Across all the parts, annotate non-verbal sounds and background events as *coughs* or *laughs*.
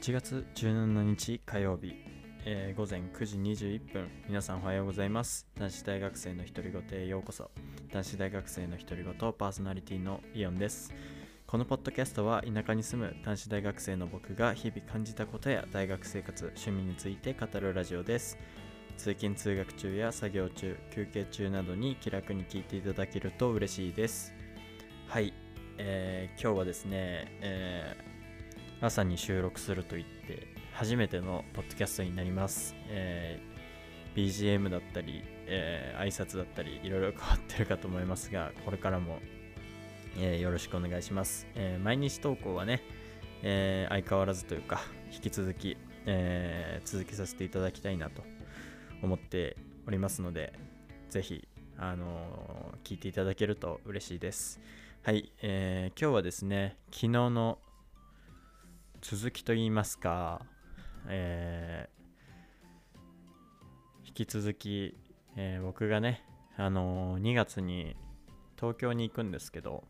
1月17日火曜日、えー午前9時21分皆さんおはようございます。男子大学生の独り言へようこそ。男子大学生の独り言パーソナリティのイオンです。このポッドキャストは田舎に住む男子大学生の僕が日々感じたことや大学生活趣味について語るラジオです。通勤通学中や作業中休憩中などに気楽に聞いていただけると嬉しいです。はい、えー今日はですね、えー朝に収録すると言って初めてのポッドキャストになります、えー BGM だったり、えー挨拶だったりいろいろ変わってるかと思いますがこれからも、えーよろしくお願いします、えー毎日投稿はね、えー相変わらずというか引き続き、えー続けさせていただきたいなと思っておりますのでぜひあの聞いていただけると嬉しいです。はい、えー今日はですね昨日の続きと言いますか、えー引き続き、えー僕がね、あのー2月に東京に行くんですけど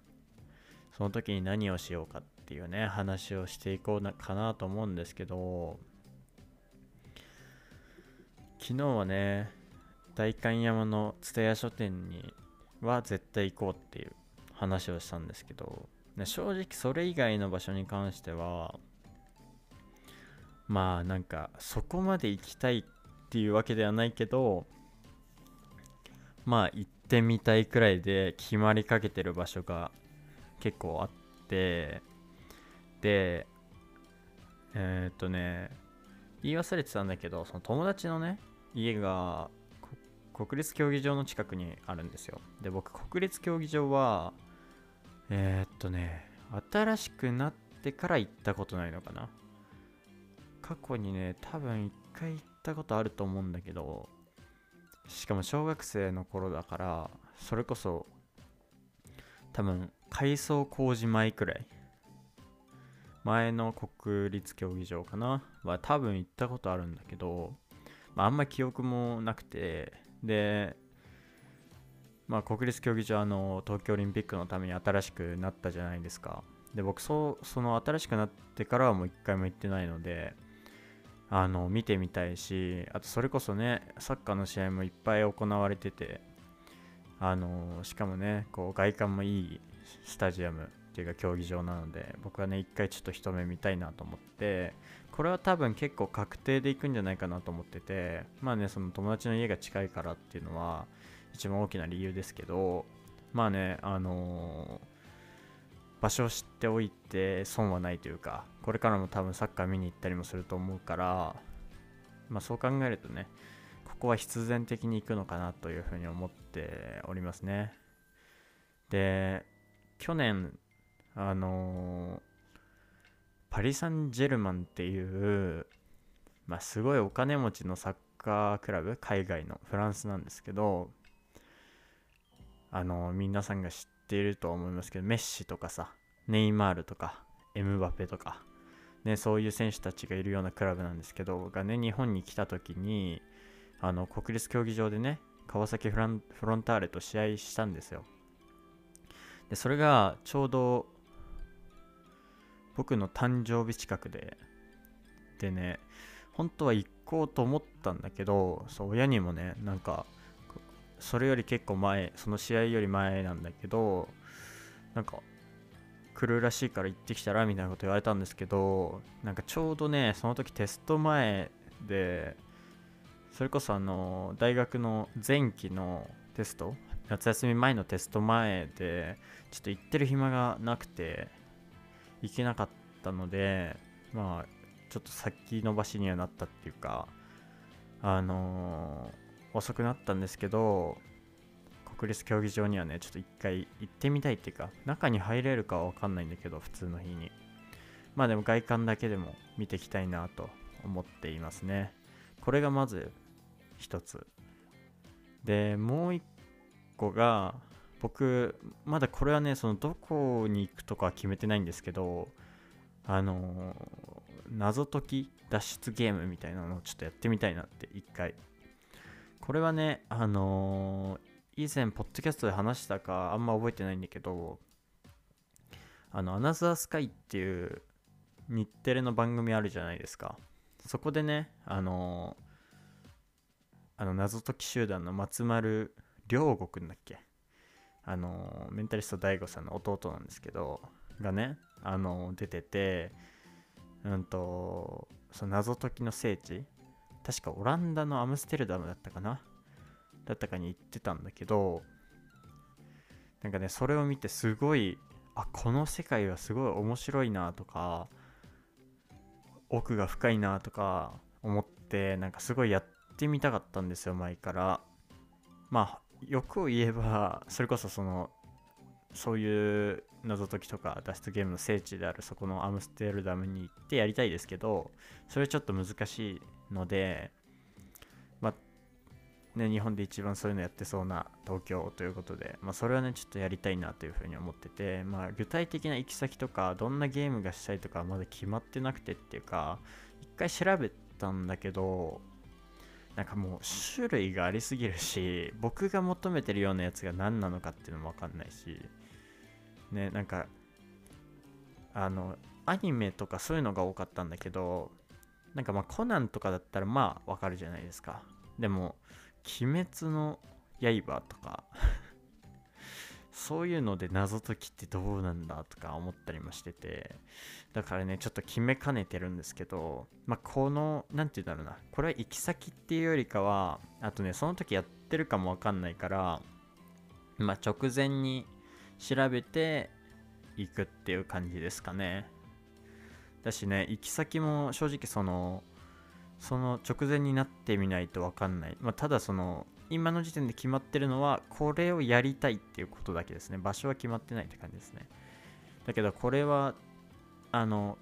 その時に何をしようかっていうね話をしていこうなかなと思うんですけど昨日はね代官山の蔦屋書店には絶対行こうっていう話をしたんですけど、ね、正直それ以外の場所に関してはまあなんかそこまで行きたいっていうわけではないけどまあ行ってみたいくらいで決まりかけてる場所が結構あってでえーっとね言い忘れてたんだけどその友達のね家が国立競技場の近くにあるんですよ。で僕国立競技場はえーっとね新しくなってから行ったことないのかな。過去にね多分一回行ったことあると思うんだけどしかも小学生の頃だからそれこそ多分改装工事前くらい。前の国立競技場かな？は多分行ったことあるんだけど、まあ、あんま記憶もなくてでまあ国立競技場の東京オリンピックのために新しくなったじゃないですか。で僕そその新しくなってからはもう一回も行ってないのであの見てみたいしあとそれこそねサッカーの試合もいっぱい行われててあのしかもねこう外観もいいスタジアムっていうか競技場なので僕はね一回ちょっと一目見たいなと思ってこれは多分結構確定で行くんじゃないかなと思っててまあねその友達の家が近いからっていうのは一番大きな理由ですけどまあねあの場所を知っておいて損はないというかこれからも多分サッカー見に行ったりもすると思うからまあそう考えるとねここは必然的に行くのかなというふうに思っておりますね。で去年あのパリ・サンジェルマンっていう、まあ、すごいお金持ちのサッカークラブ海外のフランスなんですけどあの皆さんが知ってていると思いますけどメッシとかさネイマールとかエムバペとか、ね、そういう選手たちがいるようなクラブなんですけどがね日本に来た時にあの国立競技場でね川崎フランフロンターレと試合したんですよ。でそれがちょうど僕の誕生日近くででね本当は行こうと思ったんだけどそう親にもねなんかそれより結構前その試合より前なんだけどなんか来るらしいから行ってきたらみたいなこと言われたんですけどなんかちょうどねその時テスト前でそれこそあの大学の前期のテスト夏休み前のテスト前でちょっと行ってる暇がなくて行けなかったのでまあちょっと先延ばしにはなったっていうかあのー遅くなったんですけど国立競技場にはねちょっと一回行ってみたいっていうか中に入れるかは分かんないんだけど普通の日に。まあでも外観だけでも見ていきたいなと思っていますね。これがまず一つ。でもう一個が僕まだこれはねそのどこに行くとかは決めてないんですけどあのー謎解き脱出ゲームみたいなのをちょっとやってみたいなって一回これはねあのー以前ポッドキャストで話したかあんま覚えてないんだけどあのアナザースカイっていう日テレの番組あるじゃないですか。そこでねあのあの謎解き集団の松丸亮吾くんだっけ？あのメンタリスト DAIGO さんの弟なんですけどがねあの出ててうんとその謎解きの聖地確かオランダのアムステルダムだったかな？だったかに行ってたんだけどなんかねそれを見てすごいあこの世界はすごい面白いなとか奥が深いなとか思ってなんかすごいやってみたかったんですよ前から。まあ欲を言えばそれこそそのそういう謎解きとか脱出ゲームの聖地であるそこのアムステルダムに行ってやりたいですけどそれちょっと難しいのでまあね日本で一番そういうのやってそうな東京ということでまあそれはねちょっとやりたいなというふうに思っててまあ具体的な行き先とかどんなゲームがしたいとかまだ決まってなくてっていうか一回調べたんだけどなんかもう種類がありすぎるし僕が求めてるようなやつが何なのかっていうのも分かんないしねなんかあのアニメとかそういうのが多かったんだけどなんかまあコナンとかだったらまあわかるじゃないですか。でも鬼滅の刃とかそういうので謎解きってどうなんだとか思ったりもしててだからねちょっと決めかねてるんですけどまあこの何て言うんだろうな。これは行き先っていうよりかはあとねその時やってるかもわかんないからまあ直前に調べて行くっていう感じですかね。だしね行き先も正直そのその直前になってみないと分かんない、まあ、ただその今の時点で決まってるのはこれをやりたいっていうことだけですね。場所は決まってないって感じですね。だけどこれはあの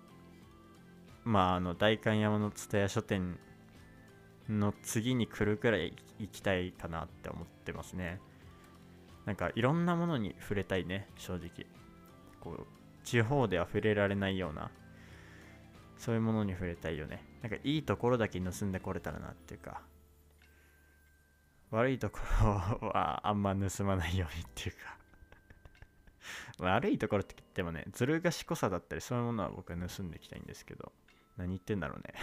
まああの代官山の蔦屋書店の次に来るくらい行きたいかなって思ってますね。なんかいろんなものに触れたいね正直。こう地方では触れられないようなそういうものに触れたいよね。なんかいいところだけ盗んでこれたらなっていうか悪いところはあんま盗まないようにっていうか悪いところって言ってもねずる賢さだったりそういうものは僕は盗んでいきたいんですけど何言ってんだろうね。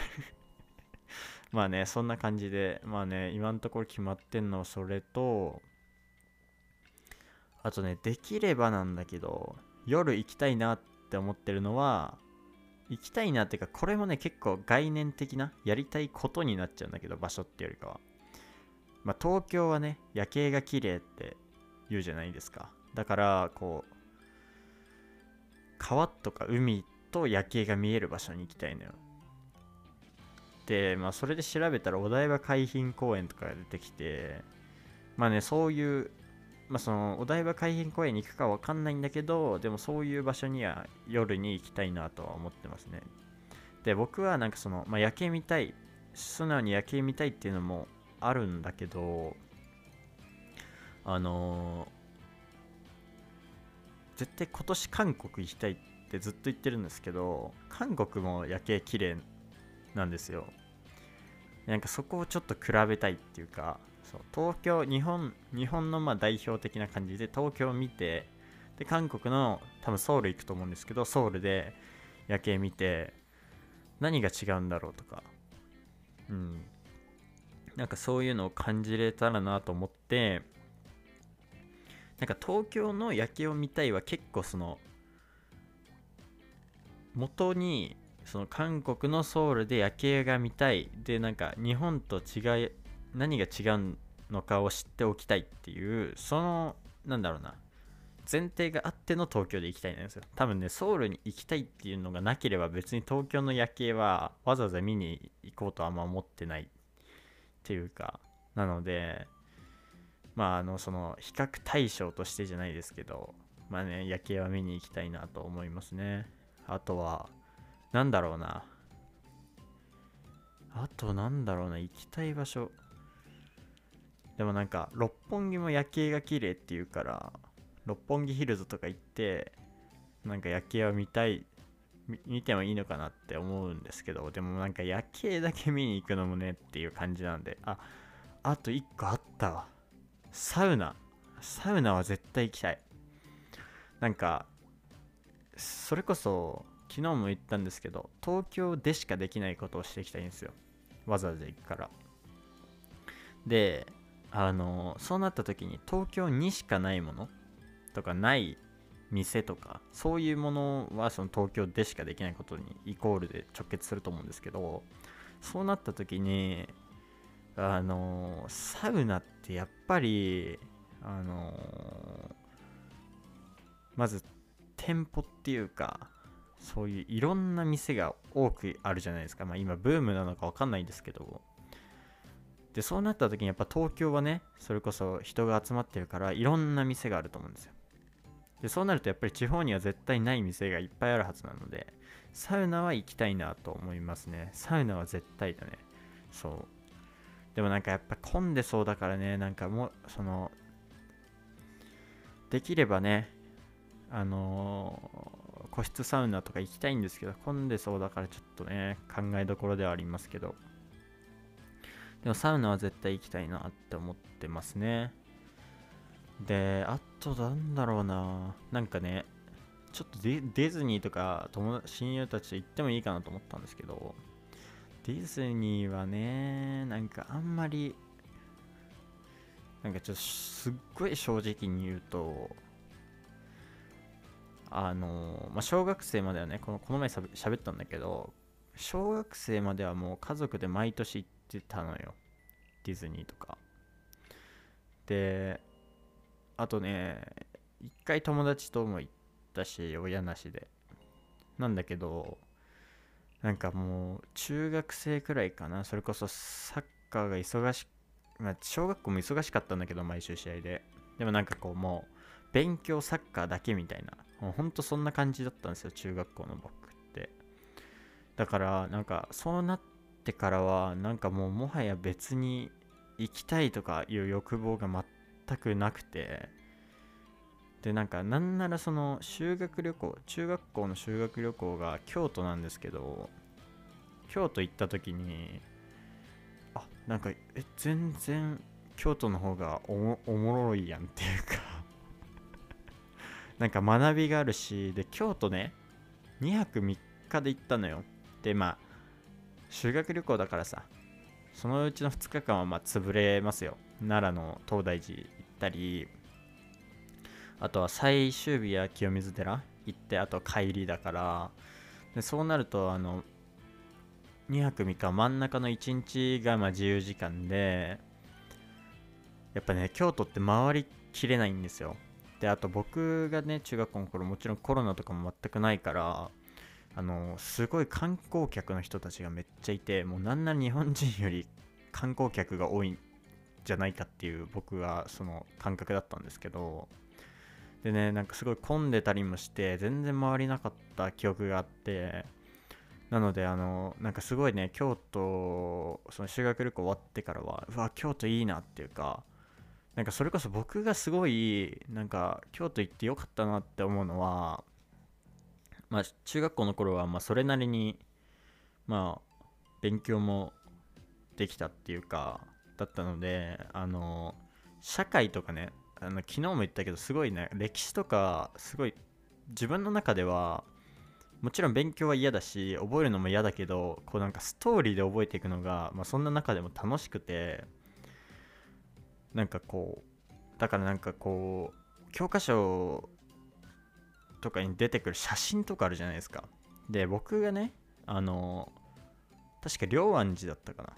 *laughs* まあねそんな感じでまあね今のところ決まってんのはそれとあとねできればなんだけど夜行きたいなって思ってるのは行きたいなっていうかこれもね結構概念的なやりたいことになっちゃうんだけど場所ってよりかは。まあ東京はね夜景が綺麗って言うじゃないですか。だからこう川とか海と夜景が見える場所に行きたいのよ。でまあそれで調べたらお台場海浜公園とかが出てきてまあねそういうまあそのお台場海浜公園に行くかわかんないんだけどでもそういう場所には夜に行きたいなとは思ってますね。で僕はなんかその、まあ、夜景見たい素直に夜景見たいっていうのもあるんだけどあのー、絶対今年韓国行きたいってずっと言ってるんですけど韓国も夜景綺麗なんですよ。なんかそこをちょっと比べたいっていうかそう。東京日本日本のまあ代表的な感じで東京を見てで韓国の多分ソウル行くと思うんですけどソウルで夜景見て何が違うんだろうとか。うん。なんかそういうのを感じれたらなと思ってなんか東京の夜景を見たいは結構その元にその韓国のソウルで夜景が見たい。でなんか日本と違い何が違うんのかを知っておきたいっていうそのなんだろうな前提があっての東京で行きたいんですよ。多分ねソウルに行きたいっていうのがなければ別に東京の夜景はわざわざ見に行こうとはあんま思ってないっていうかなのでまああのその比較対象としてじゃないですけどまあね夜景は見に行きたいなと思いますね。あとはなんだろうな。あとなんだろうな行きたい場所。でもなんか六本木も夜景が綺麗っていうから六本木ヒルズとか行ってなんか夜景を見たい見てもいいのかなって思うんですけどでもなんか夜景だけ見に行くのもねっていう感じなんでああと1個あったわ。サウナ。サウナは絶対行きたい。なんかそれこそ昨日も言ったんですけど東京でしかできないことをしていきたいんですよ。わざわざ行くから。であのそうなった時に東京にしかないものとかない店とかそういうものはその東京でしかできないことにイコールで直結すると思うんですけどそうなった時にあのサウナってやっぱりあのまず店舗っていうかそういういろんな店が多くあるじゃないですか、まあ、今ブームなのか分かんないんですけどでそうなった時にやっぱ東京はねそれこそ人が集まってるからいろんな店があると思うんですよ。でそうなるとやっぱり地方には絶対ない店がいっぱいあるはずなのでサウナは行きたいなと思いますね。サウナは絶対だね。そう。でもなんかやっぱ混んでそうだからねなんかもうそのできればねあのー、個室サウナとか行きたいんですけど混んでそうだからちょっとね考えどころではありますけど。でもサウナは絶対行きたいなって思ってますね。で、あとなんだろうな。なんかね、ちょっとディズニーとか友親友たちと行ってもいいかなと思ったんですけど、ディズニーはね、なんかあんまり、なんかちょっとすっごい正直に言うと、あの、まあ、小学生まではね、このこの前しゃべったんだけど、小学生まではもう家族で毎年行ってたのよ。ディズニーとか。であとね一回友達とも行ったし親なしで。なんだけどなんかもう中学生くらいかな。それこそサッカーが忙しまあ小学校も忙しかったんだけど毎週試合で。でもなんかこうもう勉強サッカーだけみたいな。もうほんとそんな感じだったんですよ中学校の僕って。だからなんかそうなっててからはなんかもうもはや別に行きたいとかいう欲望が全くなくてでなんかなんならその修学旅行中学校の修学旅行が京都なんですけど京都行った時にあなんかえ全然京都の方がおもろいやんっていうかなんか学びがあるしで京都ね2泊3日で行ったのよ。でまあ修学旅行だからさそのうちの2日間はま潰れますよ。奈良の東大寺行ったりあとは最終日や清水寺行ってあと帰りだから。でそうなるとあの2泊3日真ん中の1日がま自由時間でやっぱね京都って回りきれないんですよ。であと僕がね中学校の頃もちろんコロナとかも全くないからあのすごい観光客の人たちがめっちゃいてもうなんなら日本人より観光客が多いんじゃないかっていう僕はその感覚だったんですけどでねなんかすごい混んでたりもして全然回りなかった記憶があってなのであのなんかすごいね京都その修学旅行終わってからはうわ京都いいなっていうかなんかそれこそ僕がすごいなんか京都行ってよかったなって思うのはまあ、中学校の頃はまそれなりにまあ勉強もできたっていうかだったのであの社会とかねあの昨日も言ったけどすごいね歴史とかすごい自分の中ではもちろん勉強は嫌だし覚えるのも嫌だけどこうなんかストーリーで覚えていくのが、まあ、そんな中でも楽しくてなんかこうだからなんかこう教科書とかに出てくる写真とかあるじゃないですか。で、僕がね、あの、確か龍安寺だったかな。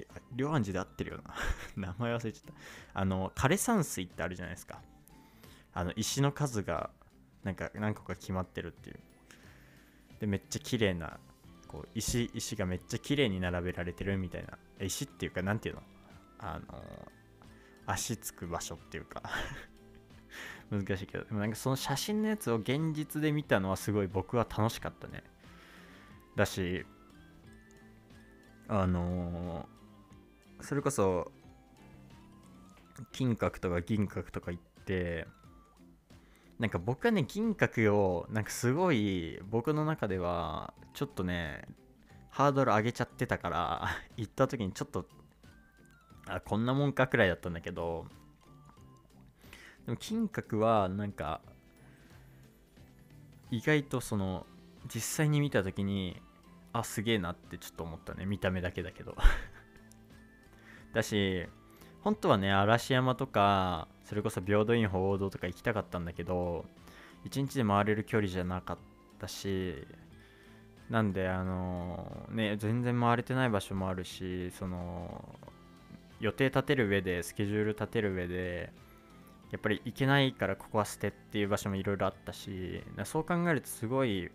え、龍安寺で合ってるよな。*laughs* 名前忘れちゃった。あの、枯山水ってあるじゃないですか。あの、石の数が、なんか何個か決まってるっていう。で、めっちゃ綺麗な、こう、石、石がめっちゃ綺麗に並べられてるみたいな。石っていうか、なんていうの？あの、足つく場所っていうか *laughs* 難しいけどでもなんかその写真のやつを現実で見たのはすごい僕は楽しかったね。だしあのー、それこそ金閣とか銀閣とか行ってなんか僕はね銀閣をなんかすごい僕の中ではちょっとねハードル上げちゃってたから行った時にちょっとあこんなもんかくらいだったんだけどでも金閣はなんか意外とその実際に見た時にあすげえなってちょっと思ったね。見た目だけだけど。*laughs* だし本当はね嵐山とかそれこそ平等院鳳凰堂とか行きたかったんだけど1日で回れる距離じゃなかったしなんであのね全然回れてない場所もあるしその予定立てる上でスケジュール立てる上でやっぱり行けないからここは捨てっていう場所もいろいろあったしそう考えるとすごい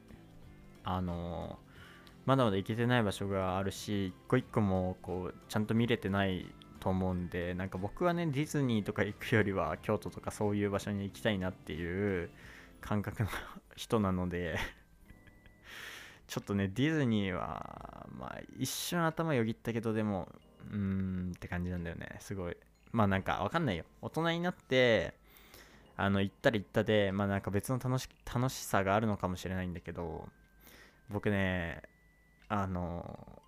あのまだまだ行けてない場所があるし一個一個もこうちゃんと見れてないと思うんでなんか僕はねディズニーとか行くよりは京都とかそういう場所に行きたいなっていう感覚の人なので *laughs* ちょっとねディズニーはまあ一瞬頭よぎったけどでもうーんって感じなんだよねすごい。まあなんかわかんないよ。大人になってあの行ったら行ったでまあなんか別の楽し楽しさがあるのかもしれないんだけど僕ねあの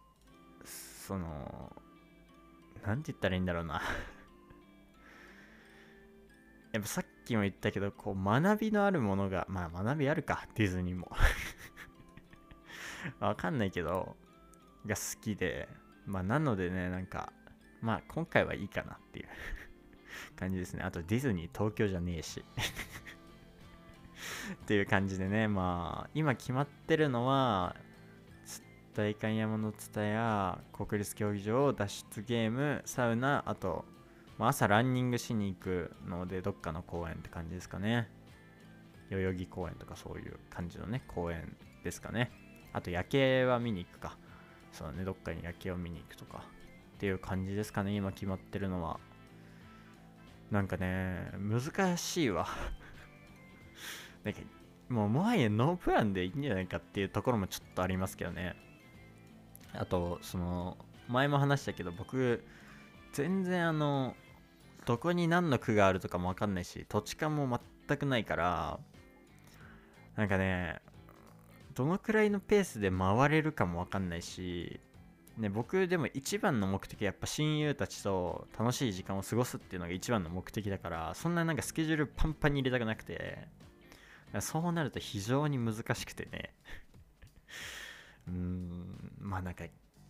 そのなんて言ったらいいんだろうな。*laughs* やっぱさっきも言ったけどこう学びのあるものがまあ学びあるかディズニーも。*laughs* わかんないけどが好きでまあなのでねなんかまあ今回はいいかなっていう。*laughs* 感じですね。あとディズニー東京じゃねえし。*laughs* っていう感じでね。まあ今決まってるのは代官山の蔦屋国立競技場脱出ゲームサウナあと、まあ、朝ランニングしに行くのでどっかの公園って感じですかね。代々木公園とかそういう感じのね公園ですかね。あと夜景は見に行くか。そうね。どっかに夜景を見に行くとか。っていう感じですかね今決まってるのは。なんかね難しいわ。*laughs* なんかもうもはやノープランでいいんじゃないかっていうところもちょっとありますけどね。あとその前も話したけど僕全然あのどこに何の区があるとかも分かんないし土地勘も全くないからなんかねどのくらいのペースで回れるかも分かんないし、ね、僕でも一番の目的はやっぱ親友たちと楽しい時間を過ごすっていうのが一番の目的だからそんななんかスケジュールパンパンに入れたくなくてそうなると非常に難しくてね。*laughs* うーんまあなんか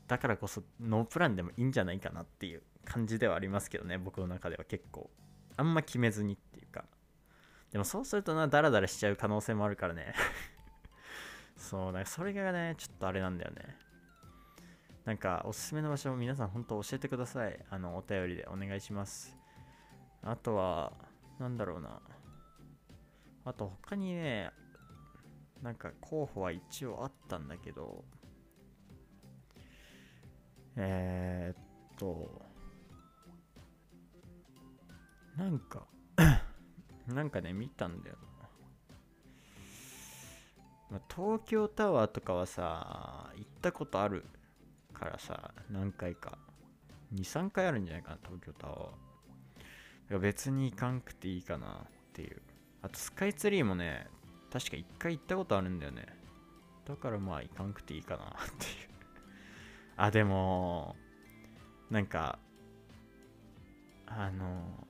だからこそノープランでもいいんじゃないかなっていう感じではありますけどね僕の中では結構。あんま決めずにっていうか。でもそうするとなダラダラしちゃう可能性もあるからね。*laughs* そうだそれがねちょっとあれなんだよね。なんかおすすめの場所を皆さん本当教えてください。あのお便りでお願いします。あとはなんだろうな。あと他にねなんか候補は一応あったんだけど。えー、っとなんか *coughs* なんかね見たんだよ、まあ、東京タワーとかはさ行ったことある？からさ何回か23回あるんじゃないかな東京タワー。別に行かんくていいかなっていう。あとスカイツリーもね確か1回行ったことあるんだよね。だからまあ行かんくていいかなっていう。*laughs* あでもなんかあの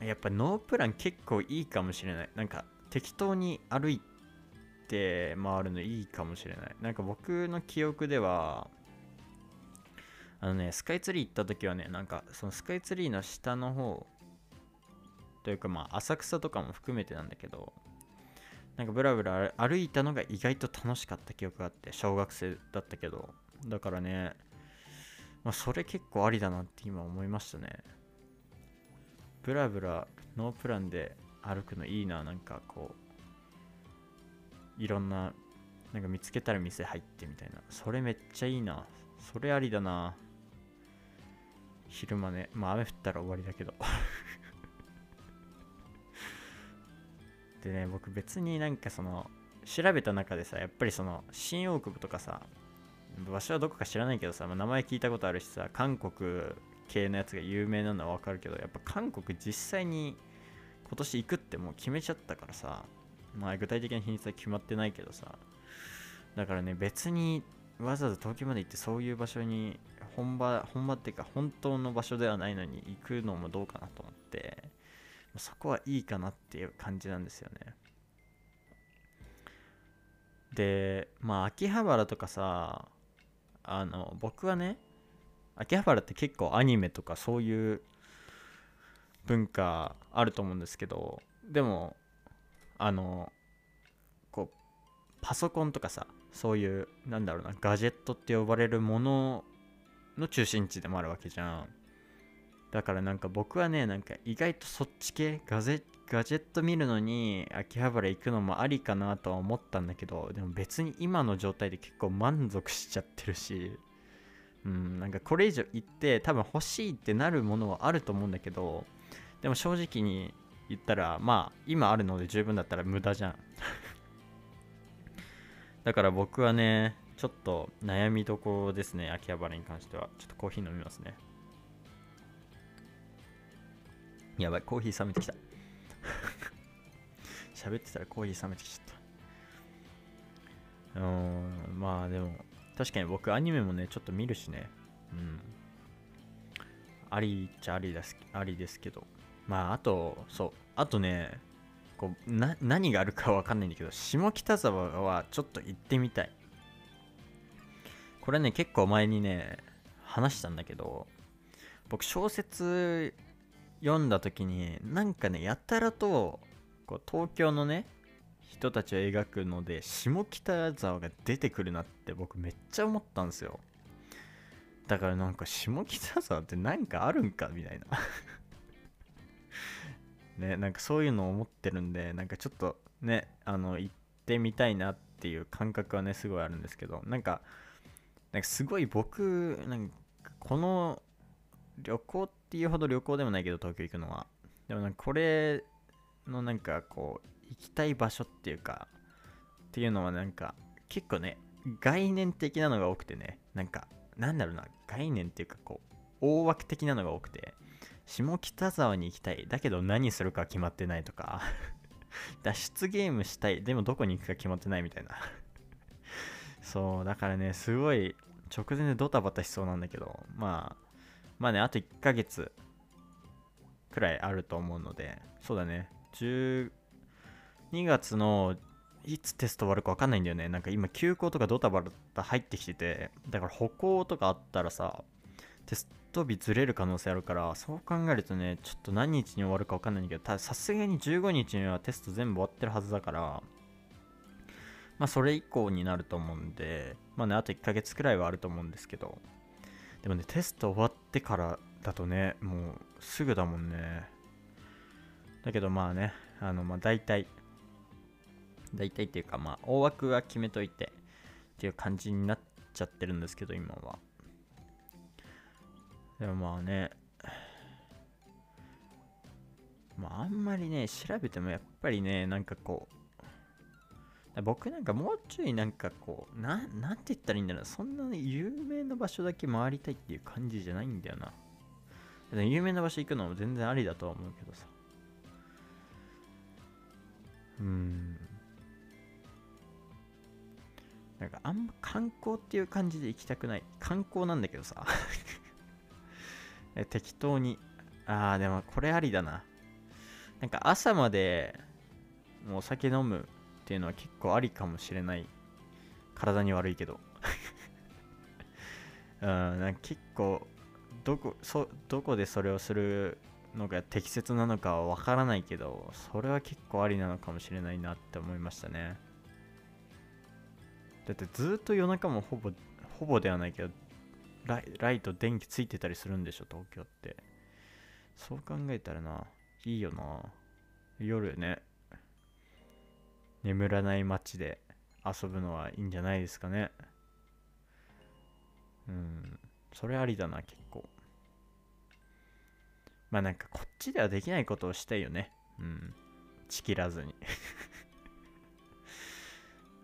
やっぱノープラン結構いいかもしれない。なんか適当に歩いて回るのいいかもしれない。なんか僕の記憶ではあのねスカイツリー行った時はねなんかそのスカイツリーの下の方というかまあ浅草とかも含めてなんだけどなんかブラブラ歩いたのが意外と楽しかった記憶があって小学生だったけどだからねまあそれ結構ありだなって今思いましたね。ブラブラノープランで歩くのいいななんかこういろんななんか見つけたら店入ってみたいな。それめっちゃいいな。それありだな。昼間ね。まあ雨降ったら終わりだけど。*laughs* でね僕別になんかその調べた中でさやっぱりその新大久保とかさ場所はどこか知らないけどさ、まあ、名前聞いたことあるしさ韓国系のやつが有名なのはわかるけどやっぱ韓国実際に今年行くってもう決めちゃったからさまあ具体的な日にちは決まってないけどさだからね別にわざわざ東京まで行ってそういう場所に本場本場っていうか本当の場所ではないのに行くのもどうかなと思ってそこはいいかなっていう感じなんですよね。でまあ秋葉原とかさあの僕はね秋葉原って結構アニメとかそういう文化あると思うんですけどでもあのこうパソコンとかさそういうなんだろうなガジェットって呼ばれるものの中心地でもあるわけじゃん。だからなんか僕はねなんか意外とそっち系ガゼガジェット見るのに秋葉原行くのもありかなとは思ったんだけどでも別に今の状態で結構満足しちゃってるしうんなんかこれ以上行って多分欲しいってなるものはあると思うんだけどでも正直に言ったらまあ今あるので十分だったら無駄じゃん。だから僕はねちょっと悩みどころですね秋葉原に関しては。ちょっとコーヒー飲みますね。やばいコーヒー冷めてきた。*laughs* 喋ってたらコーヒー冷めてきちゃった。うーんまあでも確かに僕アニメもねちょっと見るしね。うん。ありっちゃありですありですけど。まああとそう。あとねこうな何があるかわかんないんだけど下北沢はちょっと行ってみたい。これね結構前にね話したんだけど僕小説読んだ時になんかねやたらとこう東京のね人たちを描くので下北沢が出てくるなって僕めっちゃ思ったんですよ。だからなんか下北沢って何かあるんかみたいな。*laughs* ねなんかそういうのを思ってるんでなんかちょっとねあの行ってみたいなっていう感覚はねすごいあるんですけどなんかなんかすごい僕なんかこの旅行っていうほど旅行でもないけど東京行くのは。でもなんかこれのなんかこう行きたい場所っていうかっていうのはなんか結構ね概念的なのが多くてねなんかなんだろうな概念っていうかこう大枠的なのが多くて下北沢に行きたいだけど何するか決まってないとか *laughs* 脱出ゲームしたいでもどこに行くか決まってないみたいな。そうだからねすごい直前でドタバタしそうなんだけどまあまあねあと1ヶ月くらいあると思うのでそうだね。12月のいつテスト終わるか分かんないんだよね。なんか今休校とかドタバタ入ってきててだから歩行とかあったらさテスト日ずれる可能性あるからそう考えるとねちょっと何日に終わるか分かんないんだけどさすがに15日にはテスト全部終わってるはずだからまあそれ以降になると思うんでまあねあと1ヶ月くらいはあると思うんですけど。でもねテスト終わってからだとねもうすぐだもんね。だけどまあねあのまあ大体大体っていうかまあ大枠は決めといてっていう感じになっちゃってるんですけど今は。でもまあねまああんまりね調べてもやっぱりねなんかこう僕なんかもうちょいなんかこうななんて言ったらいいんだろう。そんな、有名な場所だけ回りたいっていう感じじゃないんだよな。有名な場所行くのも全然ありだとは思うけどさ。うん。なんかあんま観光っていう感じで行きたくない。観光なんだけどさ。*laughs* 適当に。ああでもこれありだな。なんか朝までもうお酒飲むっていうのは結構ありかもしれない。体に悪いけど。*laughs* うんなんか結構どこそどこでそれをするのが適切なのかはわからないけどそれは結構ありなのかもしれないなって思いましたね。だってずっと夜中もほぼほぼではないけどライライト電気ついてたりするんでしょ東京って。そう考えたらないいよな。夜ね。眠らない街で遊ぶのはいいんじゃないですかね。うん。それありだな結構。まあなんかこっちではできないことをしたいよね。うん。ちきらずに。*laughs*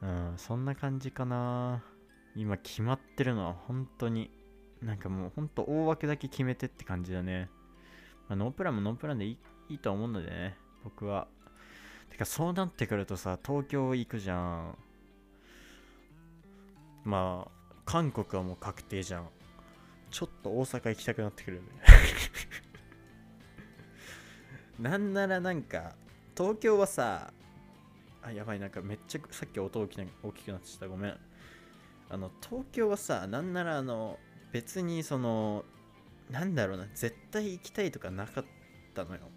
うんそんな感じかな。今決まってるのは本当に。なんかもう本当大枠だけ決めてって感じだね、まあ、ノープランもノープランでいいいいと思うのでね僕は。てかそうなってくるとさ東京行くじゃん。まあ韓国はもう確定じゃん。ちょっと大阪行きたくなってくるね。*laughs* なんならなんか東京はさあやばいなんかめっちゃさっき音大きな大きくなってた。ごめん。あの東京はさなんならあの別にそのなんだろうな絶対行きたいとかなかったのよ。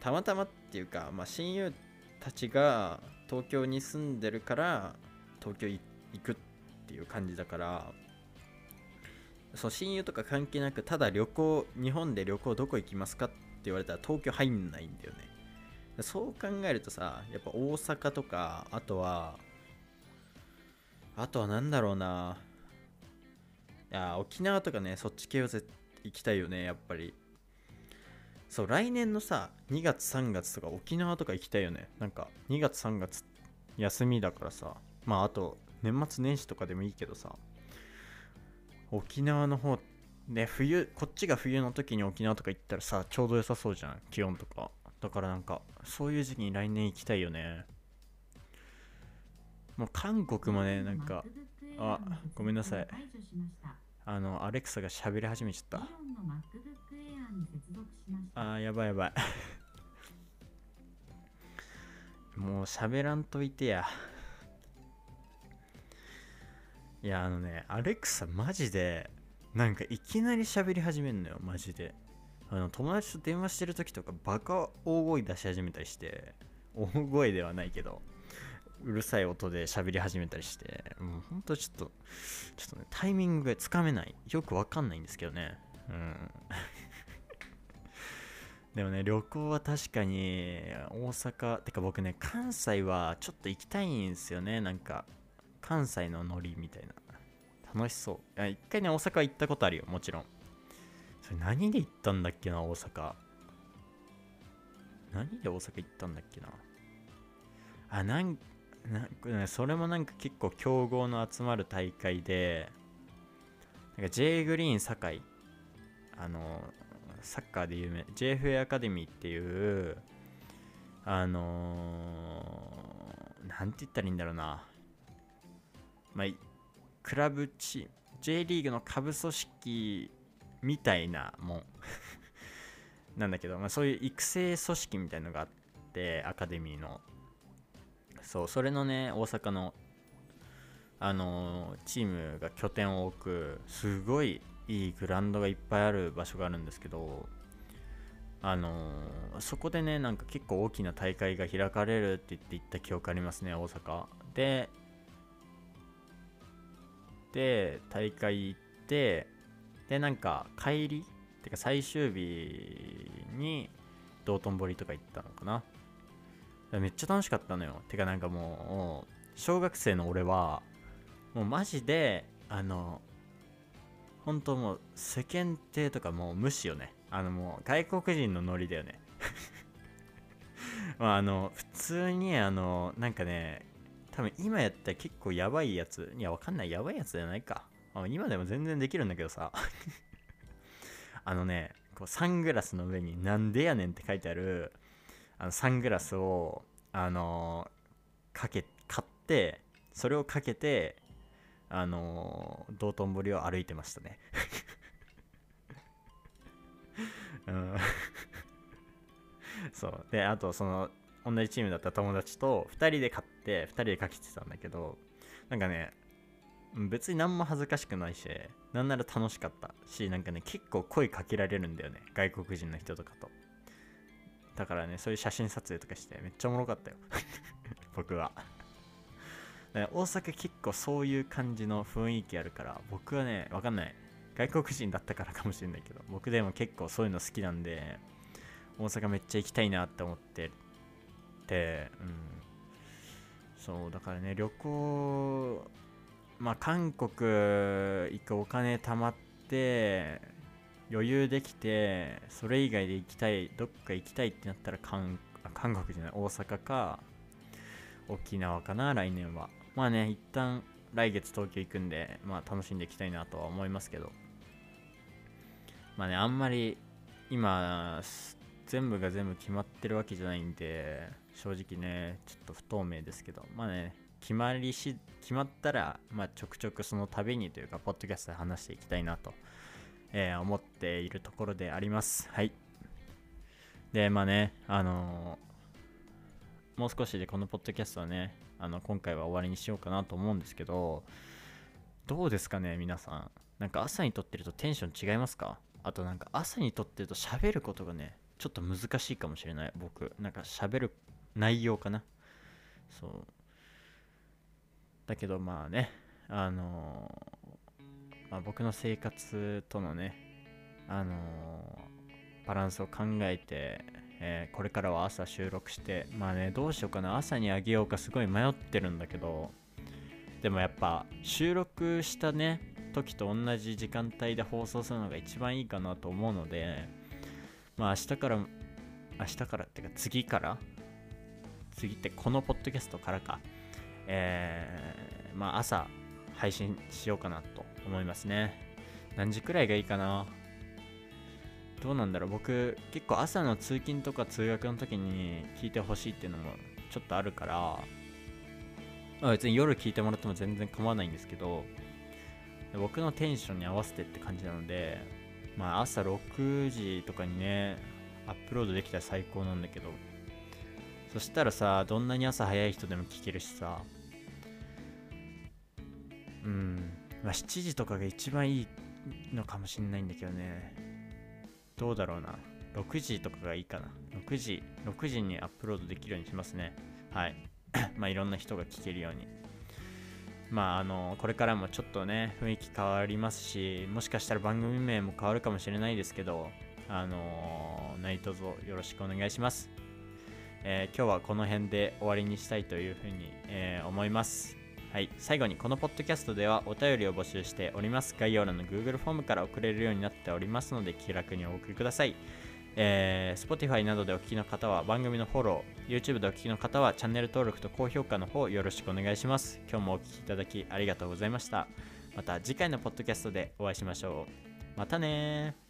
たまたまっていうか、まあ、親友たちが東京に住んでるから東京行くっていう感じだからそう親友とか関係なくただ旅行日本で旅行どこ行きますかって言われたら東京入んないんだよね。そう考えるとさやっぱ大阪とかあとはあとは何だろうな。いや沖縄とかねそっち系は絶行きたいよねやっぱり。そう来年のさ2月3月とか沖縄とか行きたいよね。なんか2月3月休みだからさ。まああと年末年始とかでもいいけどさ。沖縄の方ね冬こっちが冬の時に沖縄とか行ったらさちょうど良さそうじゃん気温とか。だからなんかそういう時期に来年行きたいよね。もう韓国もねなんかあごめんなさい。あのアレクサが喋り始めちゃった。あーやばいやばい。*laughs* もう喋らんといてや。いやあのねアレクサマジでなんかいきなり喋り始めんのよマジで。あの友達と電話してる時とかバカ大声出し始めたりして大声ではないけどうるさい音で喋り始めたりしてもうほんとちょっとちょっとねタイミングがつかめない。よくわかんないんですけどね。うん。*laughs* でもね旅行は確かに大阪てか僕ね関西はちょっと行きたいんですよね。なんか関西のノリみたいな。楽しそう。一回ね大阪行ったことあるよ。もちろん。それ何で行ったんだっけな大阪。何で大阪行ったんだっけな。あなんなんかねそれもなんか結構強豪の集まる大会でなんか J グリーン堺あのサッカーで有名 JFA アカデミーっていうあのー、なんて言ったらいいんだろうな。まあクラブチーム J リーグの下部組織みたいなもん。*laughs* なんだけど、まあ、そういう育成組織みたいのがあってアカデミーの。そうそれのね大阪のあの、チームが拠点を置くすごいいいグラウンドがいっぱいある場所があるんですけどあの、そこでねなんか結構大きな大会が開かれるって言って行った記憶ありますね大阪。でで大会行ってでなんか帰りってか最終日に道頓堀とか行ったのかな。めっちゃ楽しかったのよ。てかなんかもう小学生の俺はもうマジであの本当もう世間体とかもう無視よね。あのもう外国人のノリだよね。*laughs* まああの普通にあのなんかね多分今やったら結構やばいやついやわかんない。やばいやつじゃないか。今でも全然できるんだけどさ。*laughs* あのねこうサングラスの上になんでやねんって書いてあるあのサングラスをあのかけ買ってそれをかけてあの道頓堀を歩いてましたね。*laughs* うん。*laughs* そう。であとその同じチームだった友達と2人で買って2人でかけてたんだけどなんかね別に何も恥ずかしくないしなんなら楽しかったしなんかね結構声かけられるんだよね外国人の人とかと。だからねそういう写真撮影とかしてめっちゃおもろかったよ。*laughs* 僕は。大阪結構そういう感じの雰囲気あるから僕はねわかんない。外国人だったからかもしれないけど僕でも結構そういうの好きなんで大阪めっちゃ行きたいなって思っててうん。そうだからね旅行まあ韓国行くお金貯まって余裕できてそれ以外で行きたいどっか行きたいってなったら韓韓国じゃない大阪か沖縄かな来年は。まあね一旦来月東京行くんでまあ楽しんでいきたいなとは思いますけど。まあねあんまり今全部が全部決まってるわけじゃないんで正直ねちょっと不透明ですけど。まあね決まりし決まったら、まあ、ちょくちょくその度にというかポッドキャストで話していきたいなとえー、思っているところであります。はい。で、まあね、あのもう少しでこのポッドキャストはねあの今回は終わりにしようかなと思うんですけどどうですかね皆さん。なんか朝に撮ってるとテンション違いますか？あとなんか朝に撮ってると喋ることがねちょっと難しいかもしれない。僕なんか喋る内容かな。そう。だけどまあねあのーまあ、僕の生活とのねあのーバランスを考えて、えーこれからは朝収録してまあねどうしようかな。朝にあげようかすごい迷ってるんだけどでもやっぱ収録したね時と同じ時間帯で放送するのが一番いいかなと思うのでまあ明日から明日からっていうか次から次ってこのポッドキャストからかえー、まあ朝配信しようかなと思いますね。何時くらいがいいかな？どうなんだろう。僕結構朝の通勤とか通学の時に聞いてほしいっていうのもちょっとあるから、まあ、別に夜聞いてもらっても全然構わないんですけど僕のテンションに合わせてって感じなのでまあ朝6時とかにねアップロードできたら最高なんだけどそしたらさどんなに朝早い人でも聞けるしさうん。まあ7時とかが一番いいのかもしんないんだけどね。どうだろうな。6時とかがいいかな。6時6時にアップロードできるようにしますね。はい。*coughs* まあいろんな人が聞けるように。まああのこれからもちょっとね雰囲気変わりますしもしかしたら番組名も変わるかもしれないですけどあの何卒よろしくお願いします、えー今日はこの辺で終わりにしたいというふうに、えー思います。はい、最後にこのポッドキャストではお便りを募集しております。概要欄の Google フォームから送れるようになっておりますので気楽にお送りください。えー Spotify などでお聞きの方は番組のフォロー YouTube でお聞きの方はチャンネル登録と高評価の方よろしくお願いします。今日もお聞きいただきありがとうございました。また次回のポッドキャストでお会いしましょう。またね